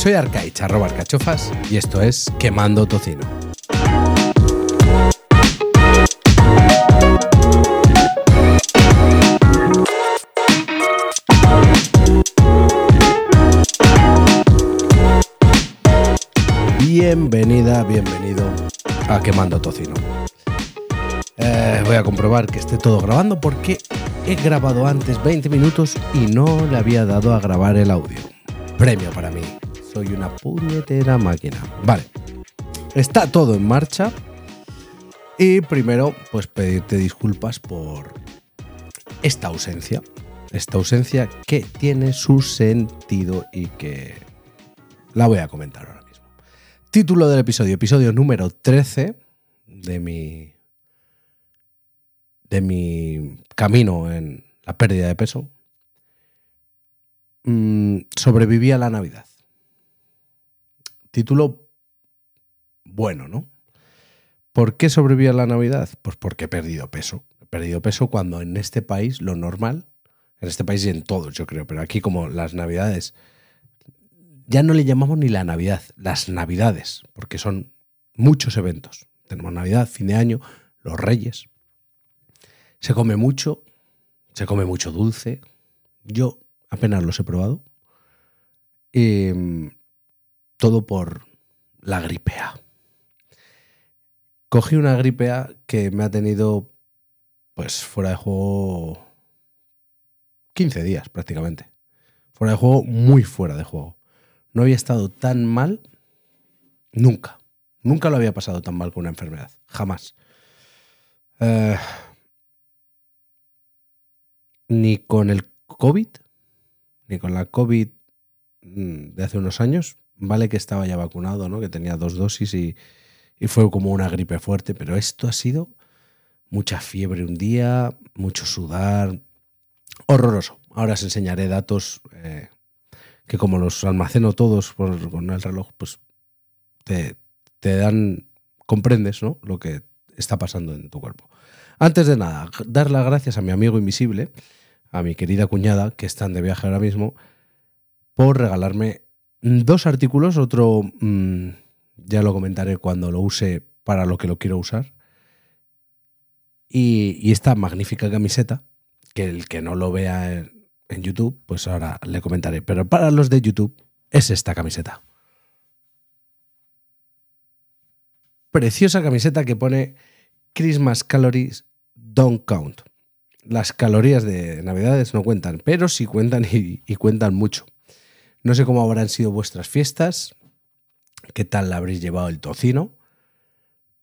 Soy Arcaich, arroba arcachofas, y esto es Quemando Tocino. Bienvenida, bienvenido a Quemando Tocino. Eh, voy a comprobar que esté todo grabando porque he grabado antes 20 minutos y no le había dado a grabar el audio. Premio para mí. Soy una puñetera máquina. Vale. Está todo en marcha. Y primero, pues pedirte disculpas por esta ausencia. Esta ausencia que tiene su sentido y que la voy a comentar ahora mismo. Título del episodio, episodio número 13 de mi de mi camino en la pérdida de peso, mm, sobreviví a la Navidad. Título bueno, ¿no? ¿Por qué sobreviví a la Navidad? Pues porque he perdido peso. He perdido peso cuando en este país lo normal, en este país y en todos yo creo, pero aquí como las Navidades, ya no le llamamos ni la Navidad, las Navidades, porque son muchos eventos. Tenemos Navidad, fin de año, los Reyes, se come mucho, se come mucho dulce. Yo apenas los he probado. Em, todo por la gripe A. Cogí una gripe A que me ha tenido pues fuera de juego 15 días prácticamente. Fuera de juego, muy fuera de juego. No había estado tan mal nunca. Nunca lo había pasado tan mal con una enfermedad. Jamás. Eh, ni con el COVID, ni con la COVID mm, de hace unos años. Vale que estaba ya vacunado, ¿no? que tenía dos dosis y, fue como una gripe fuerte, pero esto ha sido mucha fiebre un día, mucho sudar, horroroso. Ahora os enseñaré datos eh, que como los almaceno todos por, con el reloj, pues te, te, dan, comprendes ¿no? lo que está pasando en tu cuerpo. Antes de nada, dar las gracias a mi amigo invisible, a mi querida cuñada, que están de viaje ahora mismo, por regalarme dos artículos. Otro mm, ya lo comentaré cuando lo use para lo que lo quiero usar. Y, esta magnífica camiseta, que el que no lo vea en YouTube, pues ahora le comentaré. Pero para los de YouTube es esta camiseta. Preciosa camiseta que pone Christmas Calories Don't Count las calorías de Navidades no cuentan, pero sí cuentan y, cuentan mucho. No sé cómo habrán sido vuestras fiestas, qué tal habréis llevado el tocino,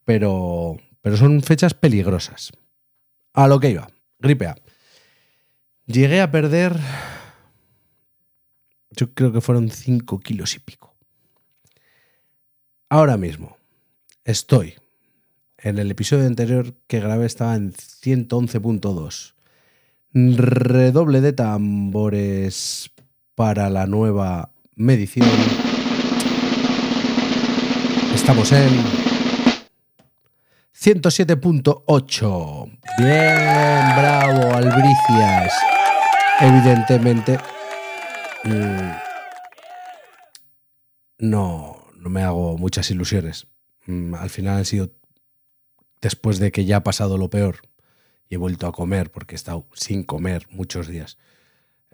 pero, pero son fechas peligrosas. A lo que iba, gripe A. Llegué a perder, yo creo que fueron 5 kilos y pico. Ahora mismo estoy en el episodio anterior que grabé estaba en 111.2. Redoble de tambores para la nueva medición. Estamos en 107.8. Bien, bravo, Albricias. Evidentemente, mm, no, no me hago muchas ilusiones. Mm, al final han sido después de que ya ha pasado lo peor y he vuelto a comer porque he estado sin comer muchos días,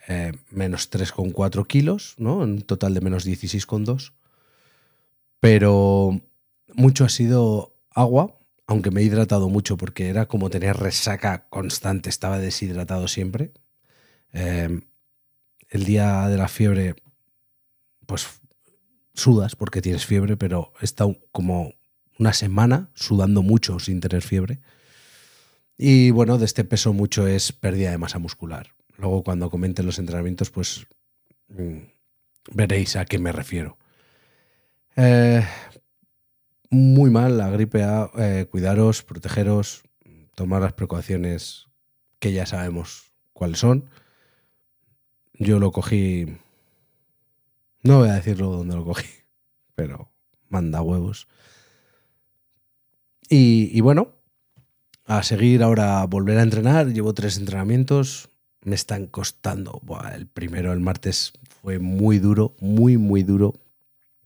eh, menos 3,4 kilos, ¿no? Un total de menos 16,2. Pero mucho ha sido agua, aunque me he hidratado mucho porque era como tener resaca constante, estaba deshidratado siempre. Eh, el día de la fiebre, pues sudas porque tienes fiebre, pero he estado como una semana sudando mucho sin tener fiebre. Y bueno, de este peso mucho es pérdida de masa muscular. Luego cuando comenten los entrenamientos, pues mm, veréis a qué me refiero. Eh, muy mal la gripe A, eh, cuidaros, protegeros, tomar las precauciones que ya sabemos cuáles son. Yo lo cogí, no voy a decirlo dónde lo cogí, pero manda huevos. Y, bueno, a seguir ahora, volver a entrenar. Llevo tres entrenamientos. Me están costando. el primero, el martes, fue muy duro, muy, muy duro.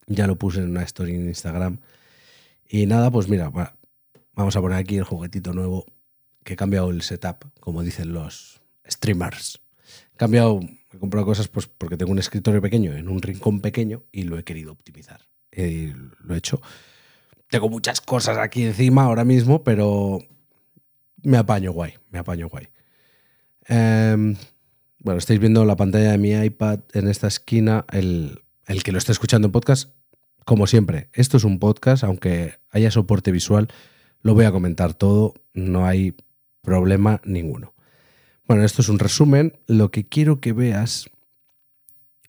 Ya lo puse en una story en Instagram. Y nada, pues mira, vamos a poner aquí el juguetito nuevo que he cambiado el setup, como dicen los streamers. He cambiado, he comprado cosas pues porque tengo un escritorio pequeño en un rincón pequeño y lo he querido optimizar. Y lo he hecho. Tengo muchas cosas aquí encima ahora mismo, pero me apaño guay, me apaño guay. Em, bueno, estáis viendo la pantalla de mi iPad en esta esquina. El, el que lo está escuchando en podcast, como siempre, esto es un podcast, aunque haya soporte visual, lo voy a comentar todo, no hay problema ninguno. Bueno, esto es un resumen. Lo que quiero que veas,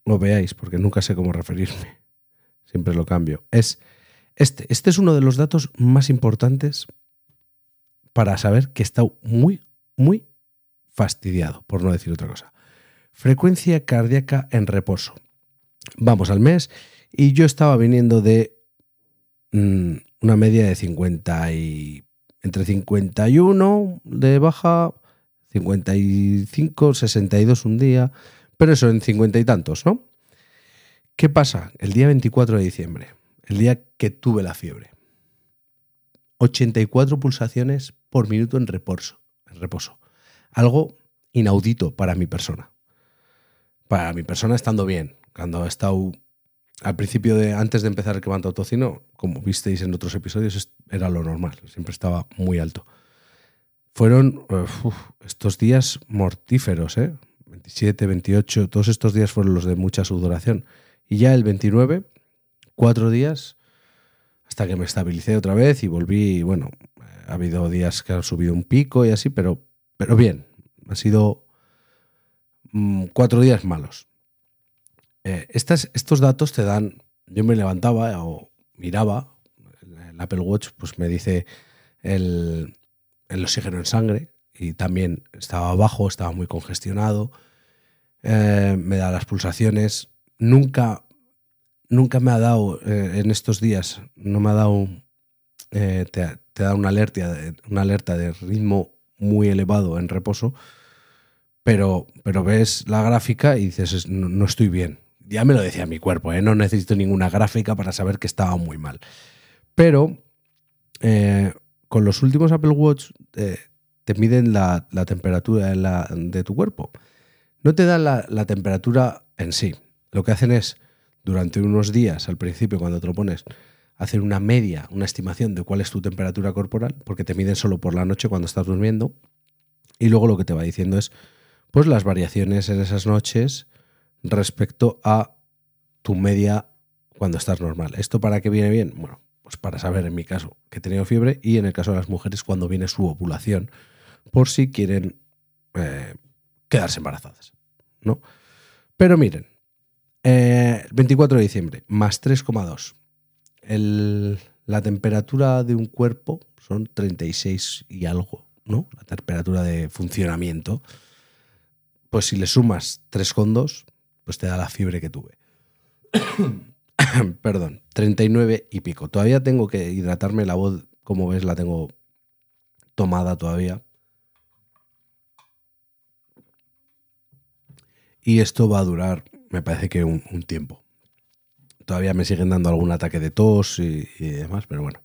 o veáis, porque nunca sé cómo referirme, siempre lo cambio, es este. Este es uno de los datos más importantes para saber que está muy, muy fastidiado, por no decir otra cosa. Frecuencia cardíaca en reposo. Vamos al mes y yo estaba viniendo de mm, una media de 50 y entre 51 de baja, 55, 62 un día, pero eso en 50 y tantos, ¿no? ¿Qué pasa? El día 24 de diciembre, el día que tuve la fiebre. 84 pulsaciones por minuto en reposo, en reposo. Algo inaudito para mi persona. Para mi persona estando bien. Cuando he estado al principio de antes de empezar el quebranto tocino, como visteis en otros episodios, era lo normal, siempre estaba muy alto. Fueron estos días mortíferos, ¿eh? 27, 28, todos estos días fueron los de mucha sudoración. Y ya el 29, cuatro días, hasta que me estabilicé otra vez y volví, bueno, ha habido días que han subido un pico y así, pero, pero bien, han sido mm, cuatro días malos. Eh, estos datos te dan, yo me levantaba o miraba, el Apple Watch pues me dice el, oxígeno en sangre y también estaba bajo, estaba muy congestionado, eh, me da las pulsaciones, nunca, nunca me ha dado eh, en estos días, no me ha dado, te, da una alerta, una alerta de ritmo muy elevado en reposo, pero, pero ves la gráfica y dices, no estoy bien, ya me lo decía mi cuerpo, ¿eh? no necesito ninguna gráfica para saber que estaba muy mal. Pero eh, con los últimos Apple Watch eh, te miden la, temperatura de, tu cuerpo. No te dan la, temperatura en sí. Lo que hacen es, durante unos días, al principio, cuando te lo pones, hacer una media, una estimación de cuál es tu temperatura corporal, porque te miden solo por la noche cuando estás durmiendo. Y luego lo que te va diciendo es, pues las variaciones en esas noches respecto a tu media cuando estás normal. ¿Esto para qué viene bien? Bueno, pues para saber en mi caso que he tenido fiebre y en el caso de las mujeres cuando viene su ovulación, por si quieren eh, quedarse embarazadas. ¿no? Pero miren, eh, 24 de diciembre, más 3,2. La temperatura de un cuerpo son 36 y algo, ¿no? La temperatura de funcionamiento. Pues si le sumas 3,2, pues te da la fiebre que tuve. Perdón, 39 y pico. Todavía tengo que hidratarme la voz, como ves, la tengo tomada todavía. Y esto va a durar, me parece que un, tiempo. Todavía me siguen dando algún ataque de tos y, demás, pero bueno.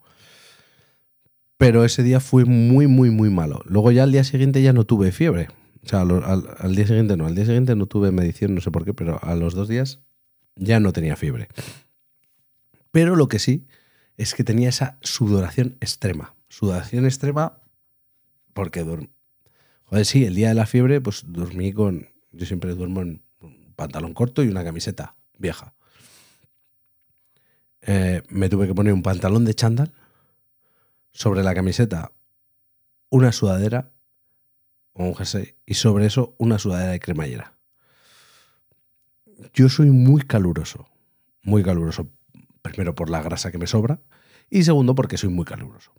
Pero ese día fue muy, muy, muy malo. Luego ya al día siguiente ya no tuve fiebre. O sea, al, día siguiente no, al día siguiente no tuve medición, no sé por qué, pero a los dos días ya no tenía fiebre. Pero lo que sí es que tenía esa sudoración extrema. Sudoración extrema porque Joder, sí, el día de la fiebre, pues dormí con. Yo siempre duermo en un pantalón corto y una camiseta vieja. Eh, me tuve que poner un pantalón de chándal sobre la camiseta, una sudadera o un jersey y sobre eso una sudadera de cremallera. Yo soy muy caluroso, muy caluroso. Primero por la grasa que me sobra y segundo porque soy muy caluroso.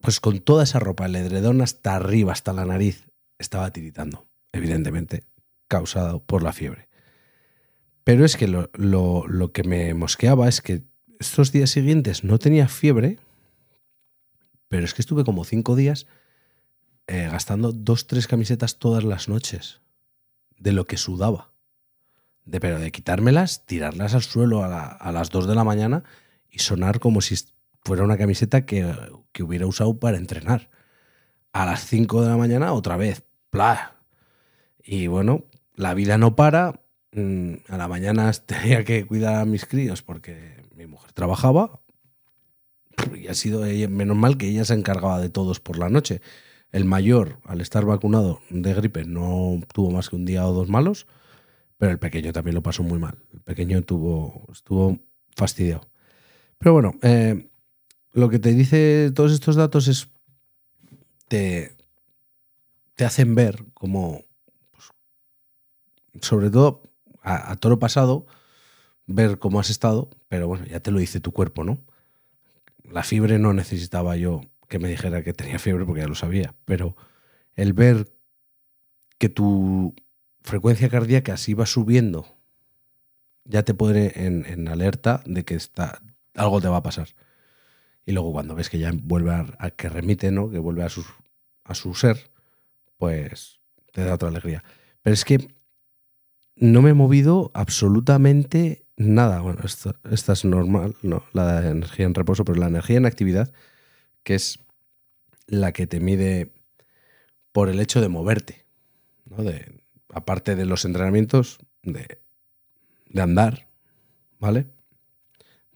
Pues con toda esa ropa, el edredón hasta arriba, hasta la nariz, estaba tiritando, evidentemente, causado por la fiebre. Pero es que lo, lo que me mosqueaba es que estos días siguientes no tenía fiebre, pero es que estuve como cinco días eh, gastando dos, tres camisetas todas las noches de lo que sudaba. De, pero de quitármelas, tirarlas al suelo a, las 2 de la mañana y sonar como si fuera una camiseta que, que hubiera usado para entrenar. A las 5 de la mañana otra vez. ¡Plah! Y bueno, la vida no para. Mm, a la mañana tenía que cuidar a mis críos porque mi mujer trabajaba. Y ha sido menos mal que ella se encargaba de todos por la noche. El mayor, al estar vacunado de gripe, no tuvo más que un día o dos malos, pero el pequeño también lo pasó muy mal. El pequeño tuvo, estuvo fastidiado. Pero bueno, eh, lo que te dice todos estos datos es, te, te hacen ver como, pues, sobre todo a, toro pasado, ver cómo has estado, pero bueno, ya te lo dice tu cuerpo, ¿no? La fiebre no necesitaba yo que me dijera que tenía fiebre porque ya lo sabía, pero el ver que tu frecuencia cardíaca se iba subiendo ya te pone en, alerta de que está, algo te va a pasar. Y luego cuando ves que ya vuelve a, que remite, ¿no? que vuelve a su, a su ser, pues te da otra alegría. Pero es que no me he movido absolutamente nada. Bueno, esto, esta es normal, no, la energía en reposo, pero la energía en actividad, que es la que te mide por el hecho de moverte. ¿no? De, aparte de los entrenamientos, de, de andar, ¿vale?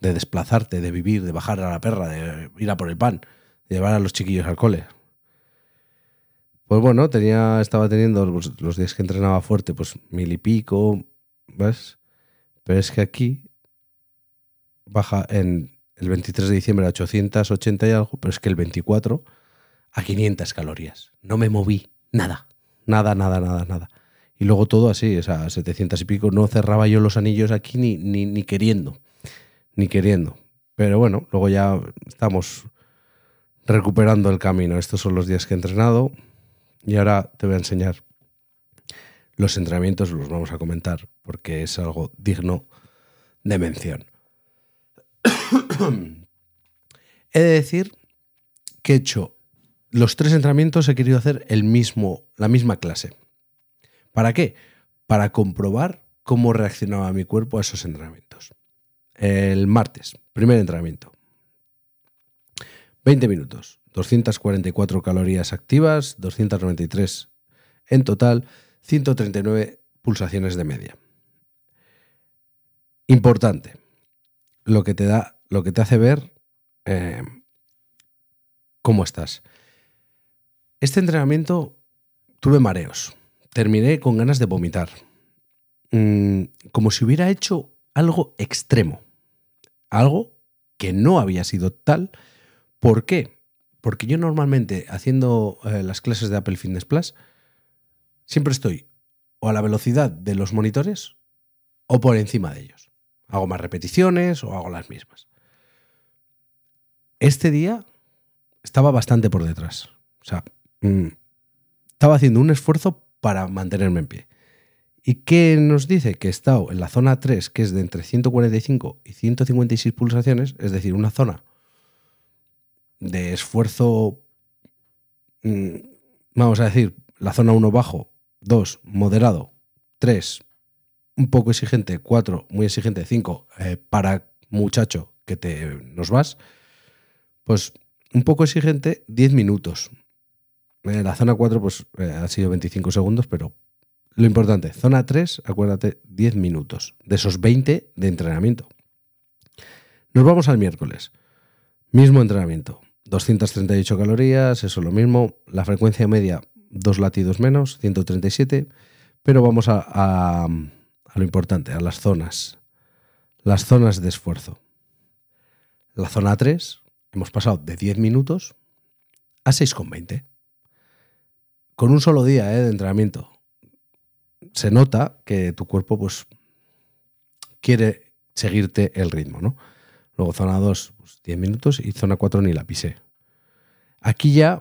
De desplazarte, de vivir, de bajar a la perra, de ir a por el pan, de llevar a los chiquillos al cole, pues bueno, tenía, estaba teniendo los, días que entrenaba fuerte, pues mil y pico, ¿ves? Pero es que aquí baja en el 23 de diciembre a 880 y algo, pero es que el 24 a 500 calorías. No me moví, nada, nada, nada, nada, nada. Y luego todo así, o sea, 700 y pico, no cerraba yo los anillos aquí ni, ni, ni queriendo, ni queriendo. Pero bueno, luego ya estamos recuperando el camino. Estos son los días que he entrenado. Y ahora te voy a enseñar los entrenamientos, los vamos a comentar porque es algo digno de mención. he de decir que he hecho los tres entrenamientos, he querido hacer el mismo, la misma clase. ¿Para qué? Para comprobar cómo reaccionaba mi cuerpo a esos entrenamientos. El martes, primer entrenamiento. 20 minutos. 244 calorías activas, 293 en total, 139 pulsaciones de media. Importante, lo que te da, lo que te hace ver eh, cómo estás. Este entrenamiento tuve mareos, terminé con ganas de vomitar, mm, como si hubiera hecho algo extremo, algo que no había sido tal. ¿Por qué? Porque yo normalmente haciendo eh, las clases de Apple Fitness Plus, siempre estoy o a la velocidad de los monitores o por encima de ellos. Hago más repeticiones o hago las mismas. Este día estaba bastante por detrás. O sea, mm, estaba haciendo un esfuerzo para mantenerme en pie. ¿Y qué nos dice? Que he estado en la zona 3, que es de entre 145 y 156 pulsaciones, es decir, una zona de esfuerzo, mm, vamos a decir, la zona 1 bajo, 2 moderado, 3 un poco exigente, 4 muy exigente, 5 eh, para muchacho que te nos vas, pues un poco exigente, 10 minutos. Eh, la zona 4 pues eh, ha sido 25 segundos, pero lo importante, zona 3, acuérdate, 10 minutos, de esos 20 de entrenamiento. Nos vamos al miércoles. Mismo entrenamiento. 238 calorías, eso es lo mismo. La frecuencia media, dos latidos menos, 137. Pero vamos a, a, lo importante, a las zonas. Las zonas de esfuerzo. La zona 3, hemos pasado de 10 minutos a 6,20. Con un solo día ¿eh? de entrenamiento. Se nota que tu cuerpo pues, quiere seguirte el ritmo, ¿no? Luego zona 2, 10 pues, minutos y zona 4 ni la pisé. Aquí ya,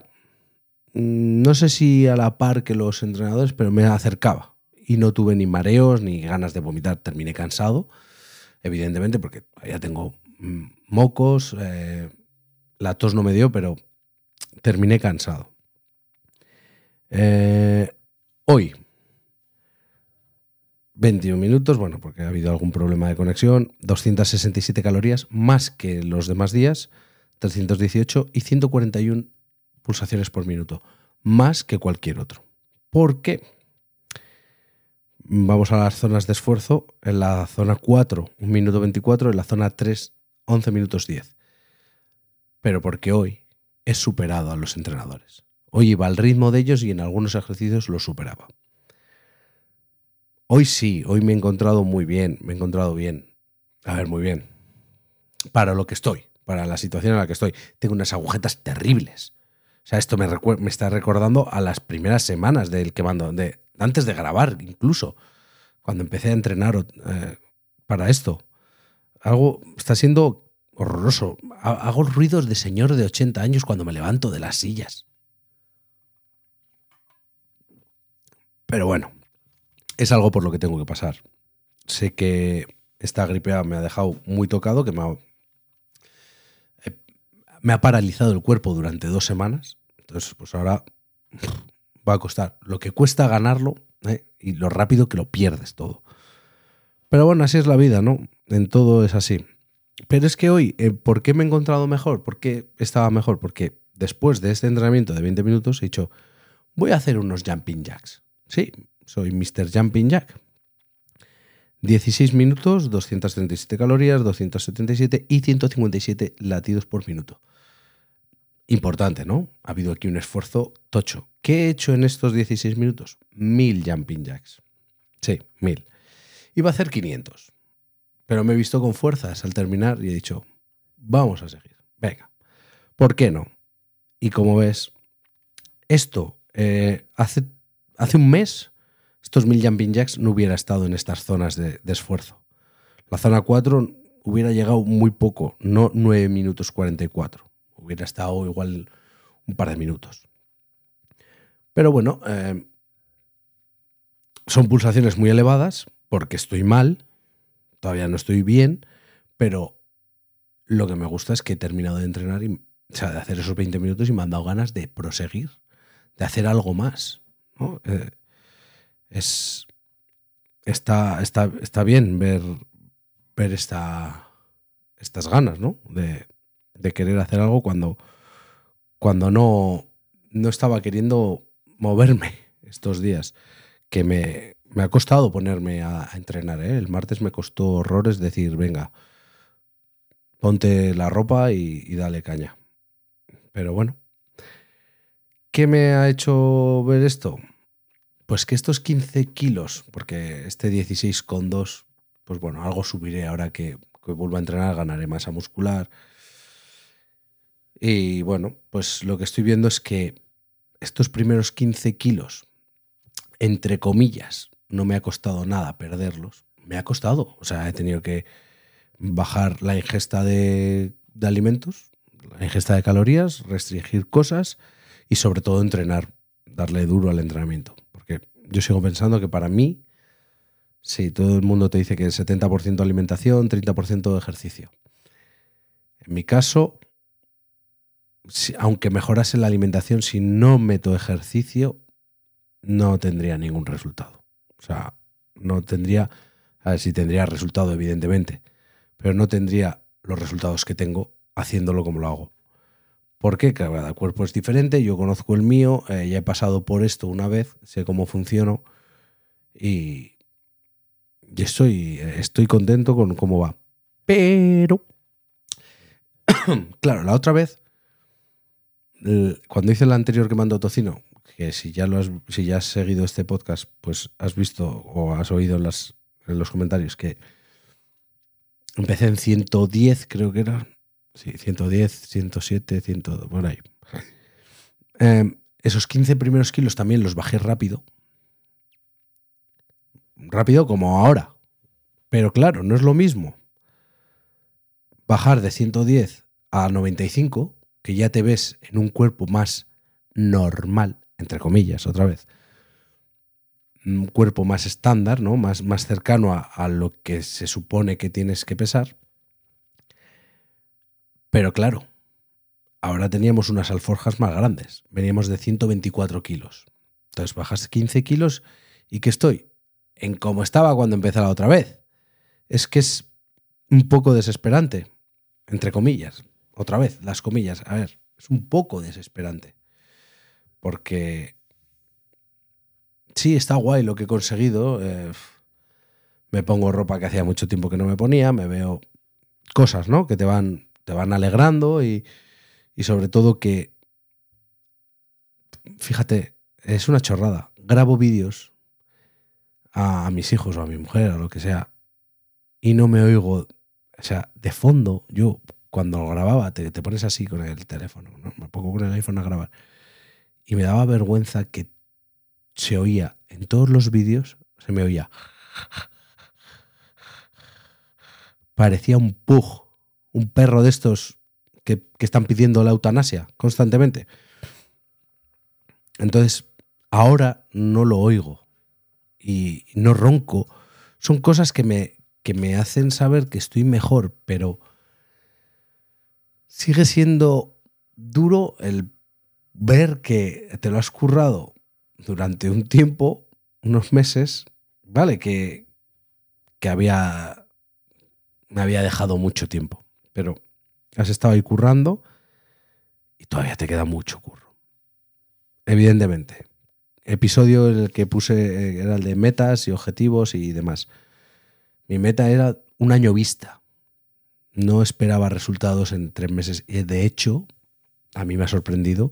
mm, no sé si a la par que los entrenadores, pero me acercaba y no tuve ni mareos ni ganas de vomitar. Terminé cansado, evidentemente, porque ya tengo mm, mocos, eh, la tos no me dio, pero terminé cansado. Eh, hoy, 21 minutos, bueno, porque ha habido algún problema de conexión, 267 calorías, más que los demás días, 318 y 141 pulsaciones por minuto, más que cualquier otro. ¿Por qué? Vamos a las zonas de esfuerzo. En la zona 4, 1 minuto 24, en la zona 3, 11 minutos 10. Pero porque hoy he superado a los entrenadores. Hoy iba al ritmo de ellos y en algunos ejercicios los superaba. Hoy sí, hoy me he encontrado muy bien, me he encontrado bien. A ver, muy bien. Para lo que estoy, para la situación en la que estoy. Tengo unas agujetas terribles. O sea, esto me, está recordando a las primeras semanas del que mando, de, antes de grabar incluso, cuando empecé a entrenar eh, para esto. Algo está siendo horroroso. Hago ruidos de señor de 80 años cuando me levanto de las sillas. Pero bueno, es algo por lo que tengo que pasar. Sé que esta gripe me ha dejado muy tocado, que me ha, eh, me ha paralizado el cuerpo durante dos semanas. Entonces, pues ahora va a costar lo que cuesta ganarlo ¿eh? y lo rápido que lo pierdes todo. Pero bueno, así es la vida, ¿no? En todo es así. Pero es que hoy, eh, ¿por qué me he encontrado mejor? ¿Por qué estaba mejor? Porque después de este entrenamiento de 20 minutos he dicho, voy a hacer unos jumping jacks. Sí, soy Mr. Jumping Jack. 16 minutos, 237 calorías, 277 y 157 latidos por minuto. Importante, ¿no? Ha habido aquí un esfuerzo tocho. ¿Qué he hecho en estos 16 minutos? Mil jumping jacks. Sí, mil. Iba a hacer 500. Pero me he visto con fuerzas al terminar y he dicho, vamos a seguir. Venga. ¿Por qué no? Y como ves, esto eh, hace, hace un mes, estos mil jumping jacks no hubiera estado en estas zonas de, esfuerzo. La zona 4 hubiera llegado muy poco, no 9 minutos 44. Hubiera estado igual un par de minutos. Pero bueno, eh, son pulsaciones muy elevadas porque estoy mal, todavía no estoy bien, pero lo que me gusta es que he terminado de entrenar, y, o sea, de hacer esos 20 minutos y me han dado ganas de proseguir, de hacer algo más. Eh, es, está, está, está bien ver, ver esta, estas ganas, ¿no? De, querer hacer algo cuando, cuando no, no estaba queriendo moverme estos días, que me, me ha costado ponerme a, entrenar. ¿eh? El martes me costó horrores decir, venga, ponte la ropa y, dale caña. Pero bueno, ¿qué me ha hecho ver esto? Pues que estos 15 kilos, porque este 16,2, pues bueno, algo subiré ahora que, que vuelva a entrenar, ganaré masa muscular, y bueno, pues lo que estoy viendo es que estos primeros 15 kilos, entre comillas, no me ha costado nada perderlos. Me ha costado. O sea, he tenido que bajar la ingesta de, alimentos, la ingesta de calorías, restringir cosas y sobre todo entrenar, darle duro al entrenamiento. Yo sigo pensando que para mí, sí, todo el mundo te dice que es 70% alimentación, 30% ejercicio. En mi caso, aunque mejorase la alimentación, si no meto ejercicio, no tendría ningún resultado. O sea, no tendría, a ver si tendría resultado, evidentemente, pero no tendría los resultados que tengo haciéndolo como lo hago. Porque cada cuerpo es diferente, yo conozco el mío, eh, ya he pasado por esto una vez, sé cómo funciono y, y estoy, estoy contento con cómo va. Pero, claro, la otra vez cuando hice el anterior que mandó Tocino, que si ya, lo has, si ya has seguido este podcast, pues has visto o has oído en, en los comentarios que empecé en 110, creo que era. Sí, 110, 107, 100, por ahí. Em, esos 15 primeros kilos también los bajé rápido. Rápido como ahora. Pero claro, no es lo mismo bajar de 110 a 95 que ya te ves en un cuerpo más normal, entre comillas, otra vez, un cuerpo más estándar, ¿no? más, más cercano a, lo que se supone que tienes que pesar. Pero claro, ahora teníamos unas alforjas más grandes, veníamos de 124 kilos. Entonces bajas 15 kilos y que estoy en cómo estaba cuando empecé la otra vez. Es que es un poco desesperante, entre comillas. Otra vez, las comillas. A ver, es un poco desesperante. Porque sí, está guay lo que he conseguido. Eh, me pongo ropa que hacía mucho tiempo que no me ponía, me veo cosas, ¿no? Que te van, te van alegrando y, y sobre todo que, fíjate, es una chorrada. Grabo vídeos a, mis hijos o a mi mujer o lo que sea y no me oigo, o sea, de fondo, yo cuando lo grababa te, te pones así con el teléfono, ¿no? me pongo con el iPhone a grabar y me daba vergüenza que se oía en todos los vídeos, se me oía. Parecía un pug, un perro de estos que, están pidiendo la eutanasia constantemente. Entonces, ahora no lo oigo y no ronco. Son cosas que me, que me hacen saber que estoy mejor, pero sigue siendo duro el ver que te lo has currado durante un tiempo, unos meses, ¿vale? Que, que había. me había dejado mucho tiempo. Pero has estado ahí currando y todavía te queda mucho curro. Evidentemente. Episodio en el que puse eh, era el de metas y objetivos y demás. Mi meta era un año vista. No esperaba resultados en tres meses. De hecho, a mí me ha sorprendido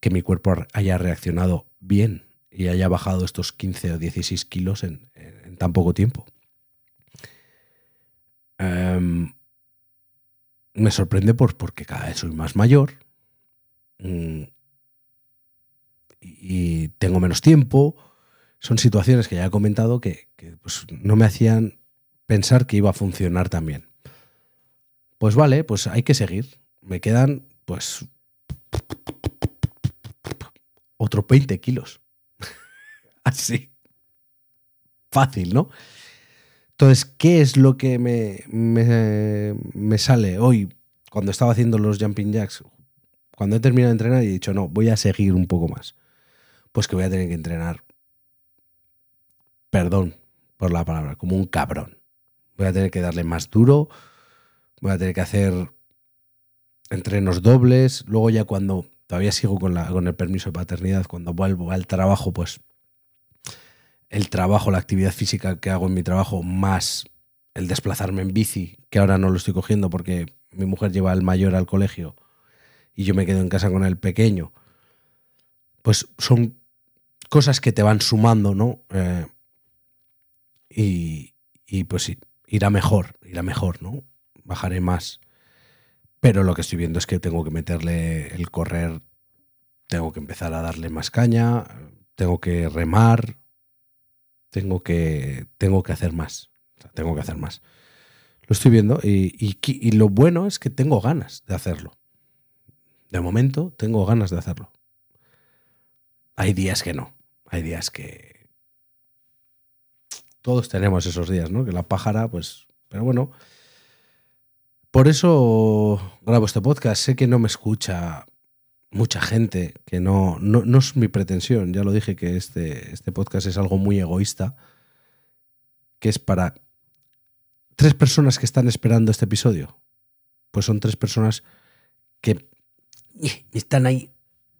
que mi cuerpo haya reaccionado bien y haya bajado estos 15 o 16 kilos en, tan poco tiempo. Em, me sorprende por, porque cada vez soy más mayor mm, y, tengo menos tiempo. Son situaciones que ya he comentado que, pues, no me hacían pensar que iba a funcionar tan bien. Pues vale, pues hay que seguir. Me quedan pues otros 20 kilos. Así. Fácil, ¿no? Entonces, ¿qué es lo que me, me, sale hoy cuando estaba haciendo los jumping jacks? Cuando he terminado de entrenar y he dicho, no, voy a seguir un poco más. Pues que voy a tener que entrenar, perdón por la palabra, como un cabrón. Voy a tener que darle más duro, voy a tener que hacer entrenos dobles. Luego ya cuando todavía sigo con, la, con el permiso de paternidad. Cuando vuelvo al trabajo, pues el trabajo, la actividad física que hago en mi trabajo, más el desplazarme en bici, que ahora no lo estoy cogiendo porque mi mujer lleva al mayor al colegio y yo me quedo en casa con el pequeño, pues son cosas que te van sumando, ¿no? Eh, y, y pues irá mejor, irá mejor, ¿no? Bajaré más. Pero lo que estoy viendo es que tengo que meterle el correr, tengo que empezar a darle más caña, tengo que remar, tengo que, tengo que hacer más. tengo que hacer más. Lo estoy viendo y, y, lo bueno es que tengo ganas de hacerlo. De momento tengo ganas de hacerlo. Hay días que no. Hay días que... Todos tenemos esos días, ¿no? Que la pájara, pues... Pero bueno, por eso grabo este podcast. Sé que no me escucha mucha gente, que no, no, es mi pretensión. Ya lo dije que este, este podcast es algo muy egoísta, que es para tres personas que están esperando este episodio. Pues son tres personas que están ahí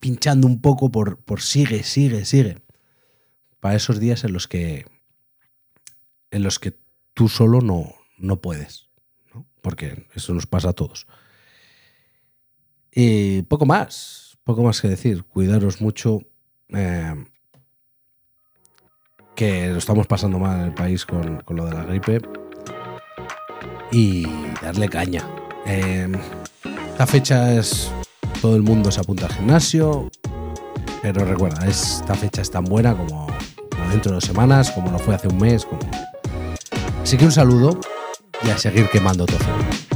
pinchando un poco por, por sigue, sigue, sigue. Para esos días en los que en los que tú solo no, no puedes porque eso nos pasa a todos. Y poco más, poco más que decir. Cuidaros mucho. Eh, que lo estamos pasando mal en el país con, lo de la gripe. Y darle caña. Eh, fecha es. Todo el mundo se apunta al gimnasio. Pero recuerda, esta fecha es tan buena como, dentro de dos semanas, como lo fue hace un mes. Como... Así que un saludo y a seguir quemando todo.